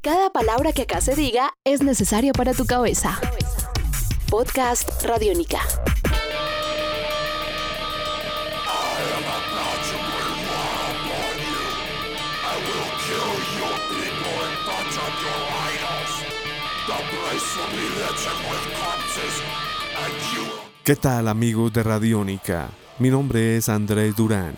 Cada palabra que acá se diga es necesaria para tu cabeza. Podcast Radiónica. ¿Qué tal amigos de Radiónica? Mi nombre es Andrés Durán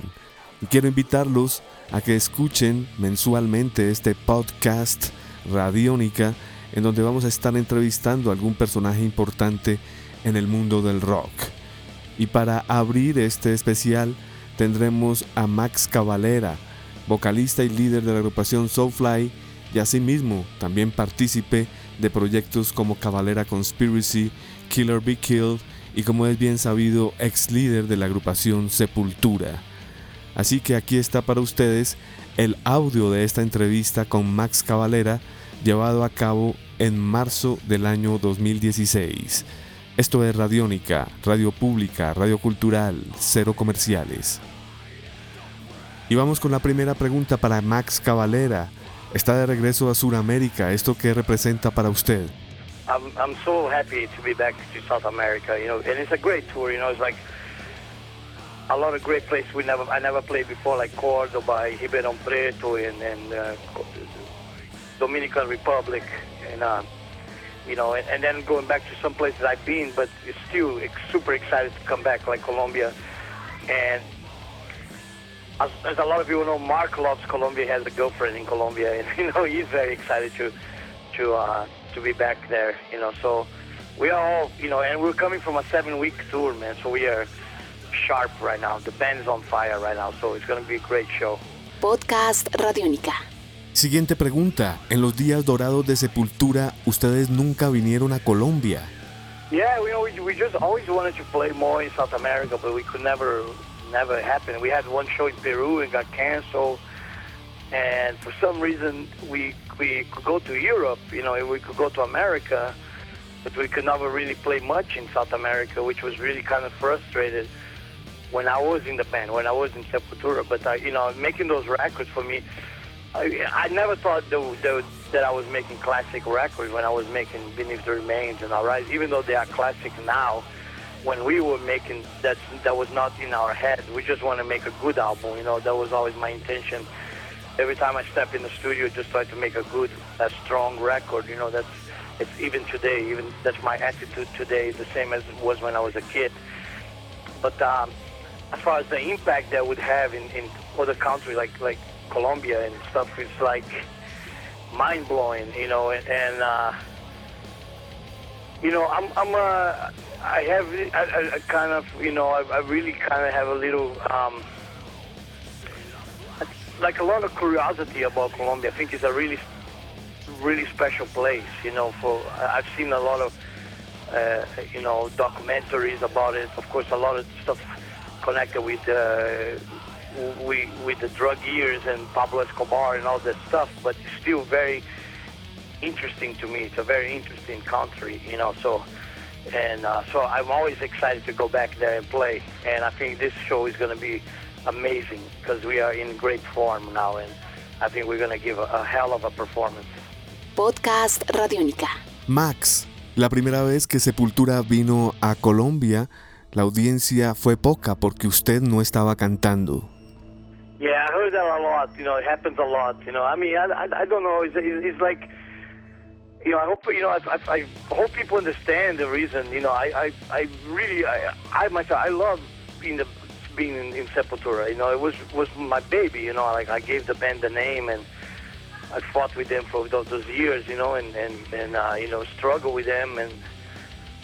y quiero invitarlos a que escuchen mensualmente este podcast Radiónica en donde vamos a estar entrevistando a algún personaje importante en el mundo del rock. Y para abrir este especial tendremos a Max Cavalera, vocalista y líder de la agrupación Soulfly y asimismo también partícipe de proyectos como Cavalera Conspiracy, Killer Be Killed y como es bien sabido ex líder de la agrupación Sepultura. Así que aquí está para ustedes el audio de esta entrevista con Max Cavalera llevado a cabo en marzo del año 2016. Esto es Radiónica, Radio Pública, Radio Cultural, cero comerciales. Y vamos con la primera pregunta para Max Cavalera. Está de regreso a Sudamérica. ¿Esto qué representa para usted? I'm I'm so happy to be back to South America. You know, and it's a great tour. You know, it's like a lot of great places we never I never played before, like Cordoba, Ribeirão Preto, and, and uh, Dominican Republic, and uh, you know, and, and then going back to some places I've been, but it's still super excited to come back, like Colombia, and. As, as a lot of people know, Marc loves Colombia. Has a girlfriend in Colombia, and you know he's very excited to to uh, to be back there. You know, so we are all you know, and we're coming from a seven-week tour, man. So we are sharp right now. The band's on fire right now, so it's going to be a great show. Podcast Radiónica. Siguiente pregunta. En los días dorados de Sepultura, ustedes nunca vinieron a Colombia. Yeah, know, we, we just always wanted to play more in South America, but we could never, never happen. We had one show in Peru and got canceled, and for some reason we we could go to Europe, you know, we could go to America, but we could never really play much in South America, which was really kind of frustrated when I was in the band, when I was in Sepultura. But I, you know, making those records for me, I, I never thought that, that, that I was making classic records when I was making Beneath the Remains and Arise, even though they are classic now. When we were making that, that was not in our head. We just want to make a good album. You know, that was always my intention. Every time I step in the studio, just try to make a good, a strong record. You know, that's it's even today. Even that's my attitude today, the same as it was when I was a kid. But um, as far as the impact that would have in, in other countries like like Colombia and stuff, it's like mind blowing, you know. And, and uh, you know, I'm I'm uh, I have I, I kind of you know I, I really kind of have a little um, like a lot of curiosity about Colombia. I think it's a really really special place. You know, for I've seen a lot of uh, you know documentaries about it. Of course, a lot of stuff connected with uh, we, with the drug years and Pablo Escobar and all that stuff, but it's still very interesting to me. It's a very interesting country, you know. So, and uh, so I'm always excited to go back there and play. And I think this show is going to be amazing because we are in great form now, and I think we're going to give a, a hell of a performance. Podcast Radiónica. Max, la primera vez que Sepultura vino a Colombia, la audiencia fue poca porque usted no estaba cantando. Yeah, I heard that a lot. You know, it happens a lot. You know, I mean, I, I, I don't know. It's, it's like, you know, I hope you know. I, I, I hope people understand the reason. You know, I, I, I really, I, I myself, I love being the being in, in Sepultura. You know, it was was my baby. You know, like I gave the band the name and. I fought with them for those, those years, you know, and and and uh, you know, struggle with them, and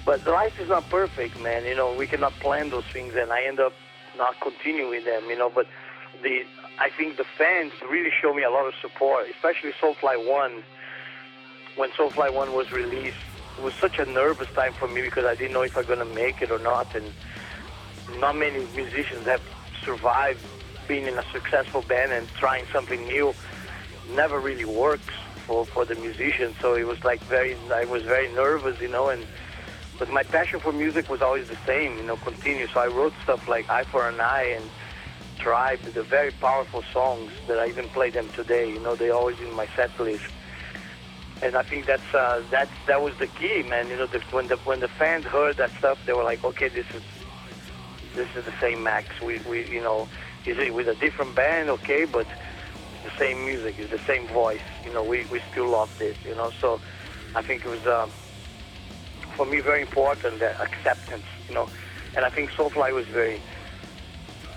but life is not perfect, man. You know, we cannot plan those things, and I end up not continuing them, you know. But the I think the fans really show me a lot of support, especially Soulfly One. When Soulfly One was released, it was such a nervous time for me because I didn't know if I'm gonna make it or not, and not many musicians have survived being in a successful band and trying something new. Never really works for for the musician, so it was like very. I was very nervous, you know, and but my passion for music was always the same, you know, continue. So I wrote stuff like Eye for an Eye and Tribe, the very powerful songs that I even play them today. You know, they're always in my set list. and I think that's uh, that that was the key, man. You know, the, when the when the fans heard that stuff, they were like, okay, this is this is the same Max. We we you know, is it with a different band, okay, but the same music, is the same voice. You know, we we still love this. You know, so I think it was um, for me very important that acceptance. You know, and I think Soulfly was very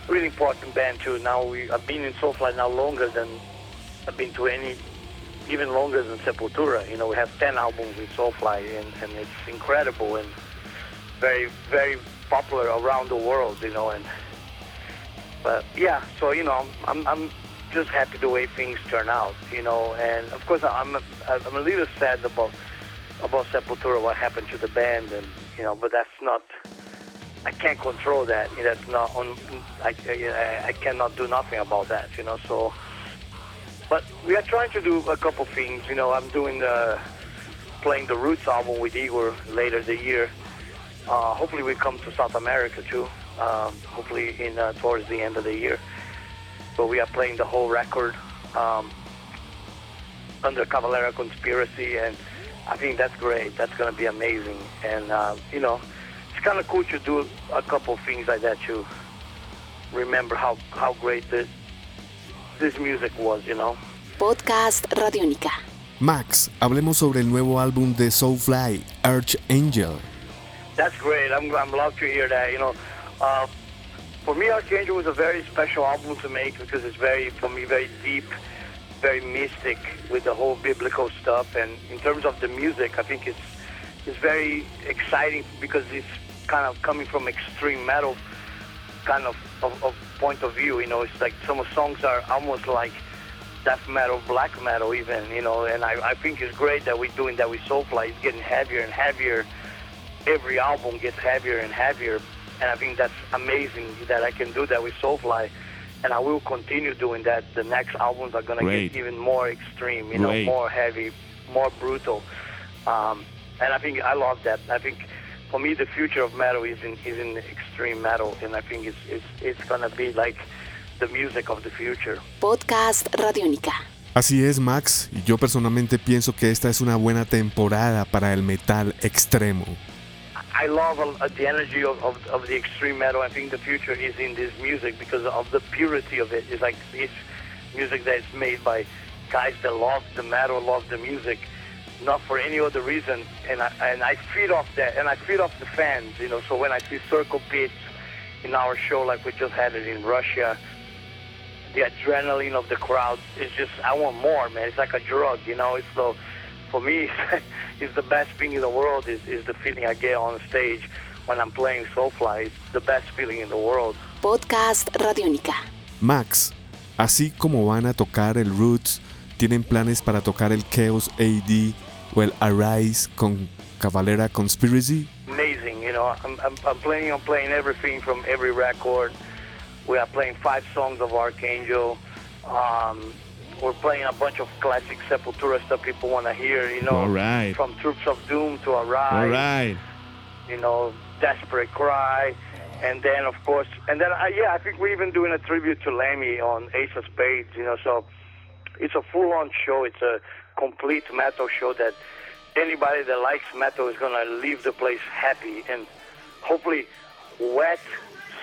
really important band too. Now we I've been in Soulfly now longer than I've been to any even longer than Sepultura. You know, we have 10 albums with Soulfly, and, and it's incredible and very, very popular around the world, you know. And But yeah, so, you know, I'm, I'm just happy the way things turn out, you know. And of course, I'm a, I'm a little sad about about Sepultura, what happened to the band, and you know, but that's not. I can't control that. That's not on. I, I, cannot do nothing about that, you know. So but we are trying to do a couple things. You know, I'm doing the playing the Roots album with Igor later the year. Uh, hopefully, we come to South America too. Um, hopefully, in uh, towards the end of the year. But we are playing the whole record um, under Cavalera Conspiracy, and I think that's great. That's going to be amazing. And uh, you know, it's kind of cool to do a couple things like that to remember how how great this this music was, you know. Podcast Radiónica. Max, hablemos sobre el nuevo álbum de Soulfly, Archangel. That's great. I'm I'm love to hear that. You know, uh, for me, Archangel was a very special album to make because it's very, for me, very deep, very mystic with the whole biblical stuff. And in terms of the music, I think it's it's very exciting because it's kind of coming from extreme metal kind of, of, of point of view. You know, it's like some songs are almost like death metal, black metal, even. You know, and I, I think it's great that we're doing that with Soulfly. It's getting heavier and heavier. Every album gets heavier and heavier, and I think that's amazing that I can do that with Soulfly. And I will continue doing that. The next albums are gonna Great. get even more extreme, you know, Great. more heavy, more brutal. Um, and I think I love that. I think for me, the future of metal is in is in extreme metal, and I think it's it's it's gonna be like the music of the future. Podcast Radiónica. Así es, Max, y yo personalmente pienso que esta es una buena temporada para el metal extremo. I love uh, the energy of, of, of the extreme metal. I think the future is in this music because of the purity of it. It's like it's music that is made by guys that love the metal, love the music, not for any other reason. And I, and I feed off that, and I feed off the fans, you know. So when I see circle pits in our show, like we just had it in Russia, the adrenaline of the crowd is just, I want more, man. It's like a drug, you know. It's so, for me, it's the best thing in the world is, is the feeling I get on stage when I'm playing Soulfly. It's the best feeling in the world. Podcast Radiónica. Max, así como van a tocar el Roots, ¿tienen planes para tocar el Chaos AD o el Arise con Cavalera Conspiracy? amazing. You know, I'm, I'm, I'm planning on playing everything from every record. We are playing five songs of Archangel. Um, we're playing a bunch of classic Sepultura stuff people want to hear. You know, All right. from Troops of Doom to Arise. right. You know, Desperate Cry, and then of course, and then uh, yeah, I think we're even doing a tribute to Lemmy on Ace of Spades. You know, so it's a full-on show. It's a complete metal show that anybody that likes metal is gonna leave the place happy and hopefully wet,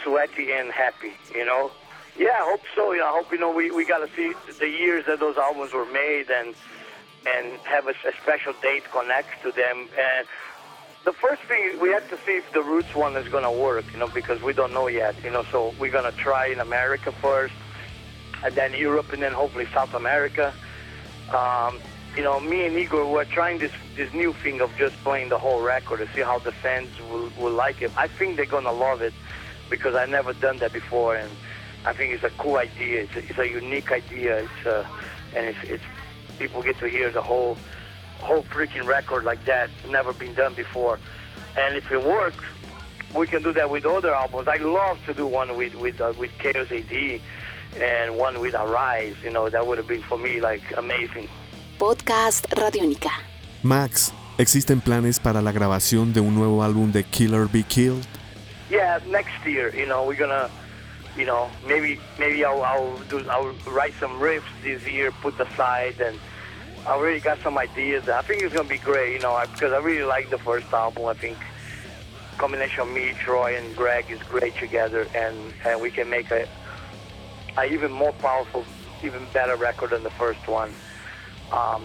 sweaty, and happy. You know. Yeah, I hope so. Know, I hope you know we, we got to see the years that those albums were made and and have a, a special date connect to them. And the first thing we have to see if the Roots one is gonna work. You know, because we don't know yet. You know, so we're gonna try in America first, and then Europe, and then hopefully South America. Um, you know, me and Igor were trying this this new thing of just playing the whole record to see how the fans will, will like it. I think they're gonna love it because I never done that before, and I think it's a cool idea. It's a, it's a unique idea. It's uh, and it's, it's people get to hear the whole whole freaking record like that. Never been done before, and if it works, we can do that with other albums. I love to do one with with uh, with Chaos AD and one with Arise. You know, that would have been for me like amazing. Podcast Radiónica. Max, ¿existen planes para la grabación de un nuevo álbum de Killer Be Killed? Yeah, next year, you know, we're gonna, you know, maybe maybe I'll I'll do I'll write some riffs this year, put aside, and I already got some ideas. I think it's gonna be great, you know, because I really like the first album. I think combination of me, Troy, and Greg is great together, and and we can make a, a even more powerful, even better record than the first one. Um,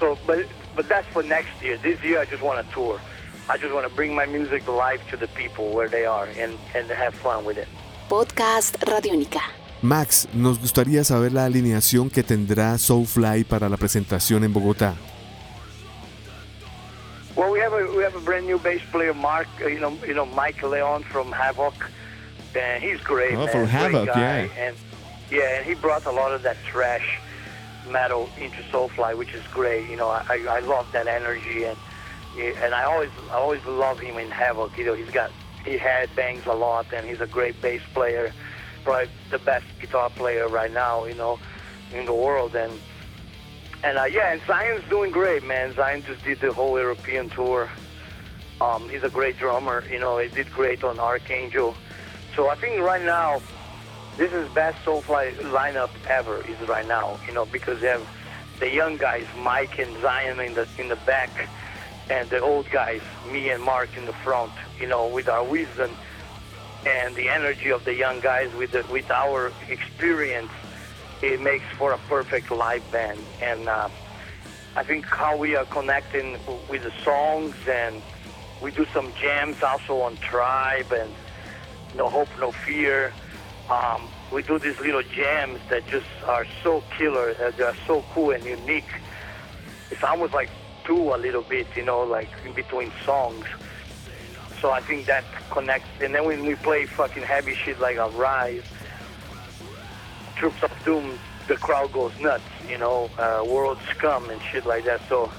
so, but but that's for next year. This year, I just want to tour. I just want to bring my music live to the people where they are and and have fun with it. Podcast Radiónica. Max, nos gustaría saber la alineación que tendrá Soulfly para la presentación en Bogotá. Well, we have a we have a brand new bass player, Mark. uh, You know, you know Mike Leon from Havok, and he's great. Oh, man, from great Havok, guy. yeah. And yeah, and he brought a lot of that thrash metal into Soulfly, which is great. You know, I I love that energy, and and I always I always love him in Havok. You know, he's got he had bangs a lot, and he's a great bass player, probably the best guitar player right now. You know, in the world, and and uh, yeah, and Zion's doing great, man. Zion just did the whole European tour. Um, he's a great drummer. You know, he did great on Archangel. So I think right now, this is best Soulfly lineup ever. Is right now, you know, because they have the young guys, Mike and Zion in the in the back, and the old guys, me and Marc in the front. You know, with our wisdom and the energy of the young guys with the, with our experience it makes for a perfect live band. And uh, I think how we are connecting with the songs, and we do some jams also on Tribe and No Hope, No Fear. Um, we do these little jams that just are so killer. Uh, they're so cool and unique. It's almost like two a little bit, you know, like in between songs. So I think that connects. And then when we play fucking heavy shit like Arise, Troops of Doom, the crowd goes nuts, you know, uh, World Scum and shit like that. So,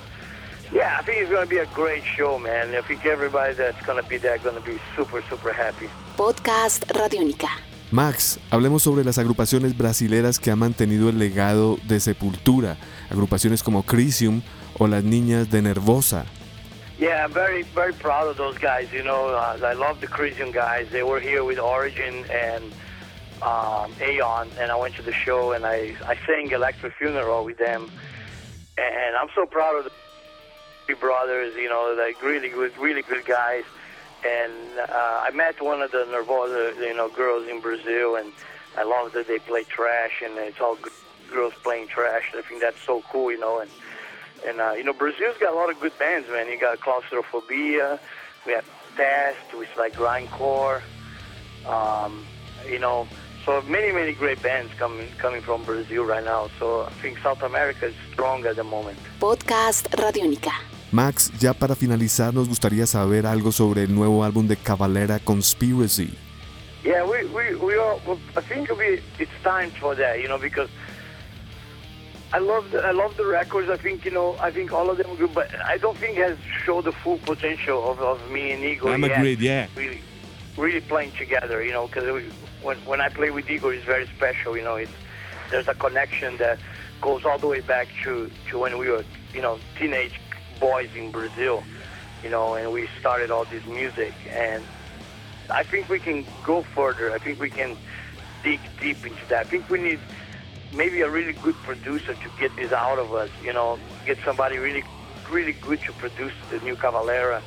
yeah, I think it's going to be a great show, man. I think everybody that's going to be there going to be super, super happy. Podcast Radiónica. Max, hablemos sobre las agrupaciones brasileras que han mantenido el legado de Sepultura, agrupaciones como Crisium o las niñas de Nervosa. Yeah, I'm very, very proud of those guys. You know, uh, I love the Christian guys. They were here with Origin and um, Aeon, and I went to the show and I, I sang Electric Funeral with them. And I'm so proud of the brothers, you know, like really good, really good guys. And uh, I met one of the Nervosa, you know, girls in Brazil, and I love that they play thrash, and it's all good girls playing thrash. I think that's so cool, you know, and and uh, you know, Brazil's got a lot of good bands, man. You got Claustrofobia, we have Test, which like grindcore. Um, you know, so many, many great bands coming coming from Brazil right now. So I think South America is strong at the moment. Podcast Radiónica. Max, ya para finalizar nos gustaría saber algo sobre el nuevo álbum de Cavalera Conspiracy. Yeah, we we we all. well, I think we it's time for that, you know, because I love the, I love the records. I think you know I think all of them are good, but I don't think has showed the full potential of, of me and Igor. I'm yet. agreed, yeah. Really, really playing together, you know, because when when I play with Igor, it's very special. You know, it's there's a connection that goes all the way back to to when we were you know teenage boys in Brazil, you know, and we started all this music and I think we can go further. I think we can dig deep into that. I think we need maybe a really good producer to get this out of us. You know, get somebody really, really good to produce the new Cavalera.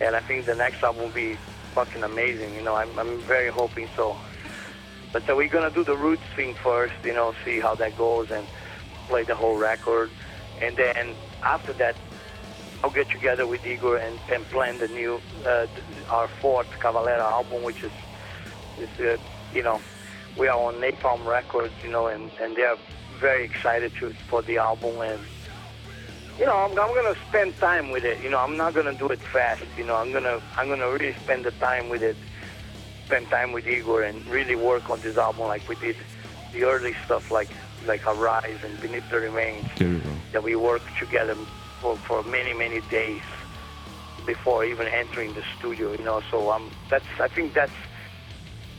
And I think the next album will be fucking amazing. You know, I'm, I'm very hoping so. But so we're gonna do the roots thing first. You know, see how that goes and play the whole record. And then after that, I'll get together with Igor and, and plan the new, uh, our fourth Cavalera album, which is, is uh, you know, we are on Napalm Records, you know, and, and they're very excited to for the album. And, you know, I'm, I'm going to spend time with it. You know, I'm not going to do it fast. You know, I'm going to I'm gonna really spend the time with it, spend time with Igor and really work on this album like we did the early stuff like like Arise and Beneath the Remains that we worked together for, for many, many days before even entering the studio, you know. So um, that's I think that's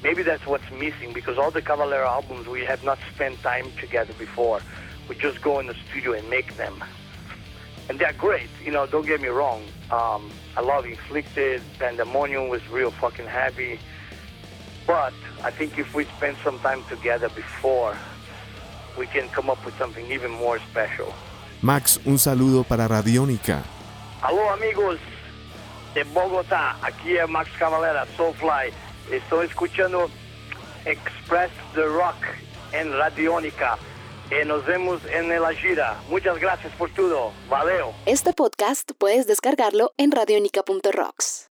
maybe that's what's missing because all the Cavalera albums we have not spent time together before. We just go in the studio and make them, and they're great. You know, don't get me wrong. Um, I love Inflicted, Pandemonium was real fucking heavy, but I think if we spend some time together before, we can come up with something even more special. Max, un saludo para Radiónica. Aló amigos de Bogotá, aquí es Max Cavalera, Soulfly. Estoy escuchando Express the Rock en Radiónica. Y nos vemos en la gira. Muchas gracias por todo. Valeo. Este podcast puedes descargarlo en radionica.rocks.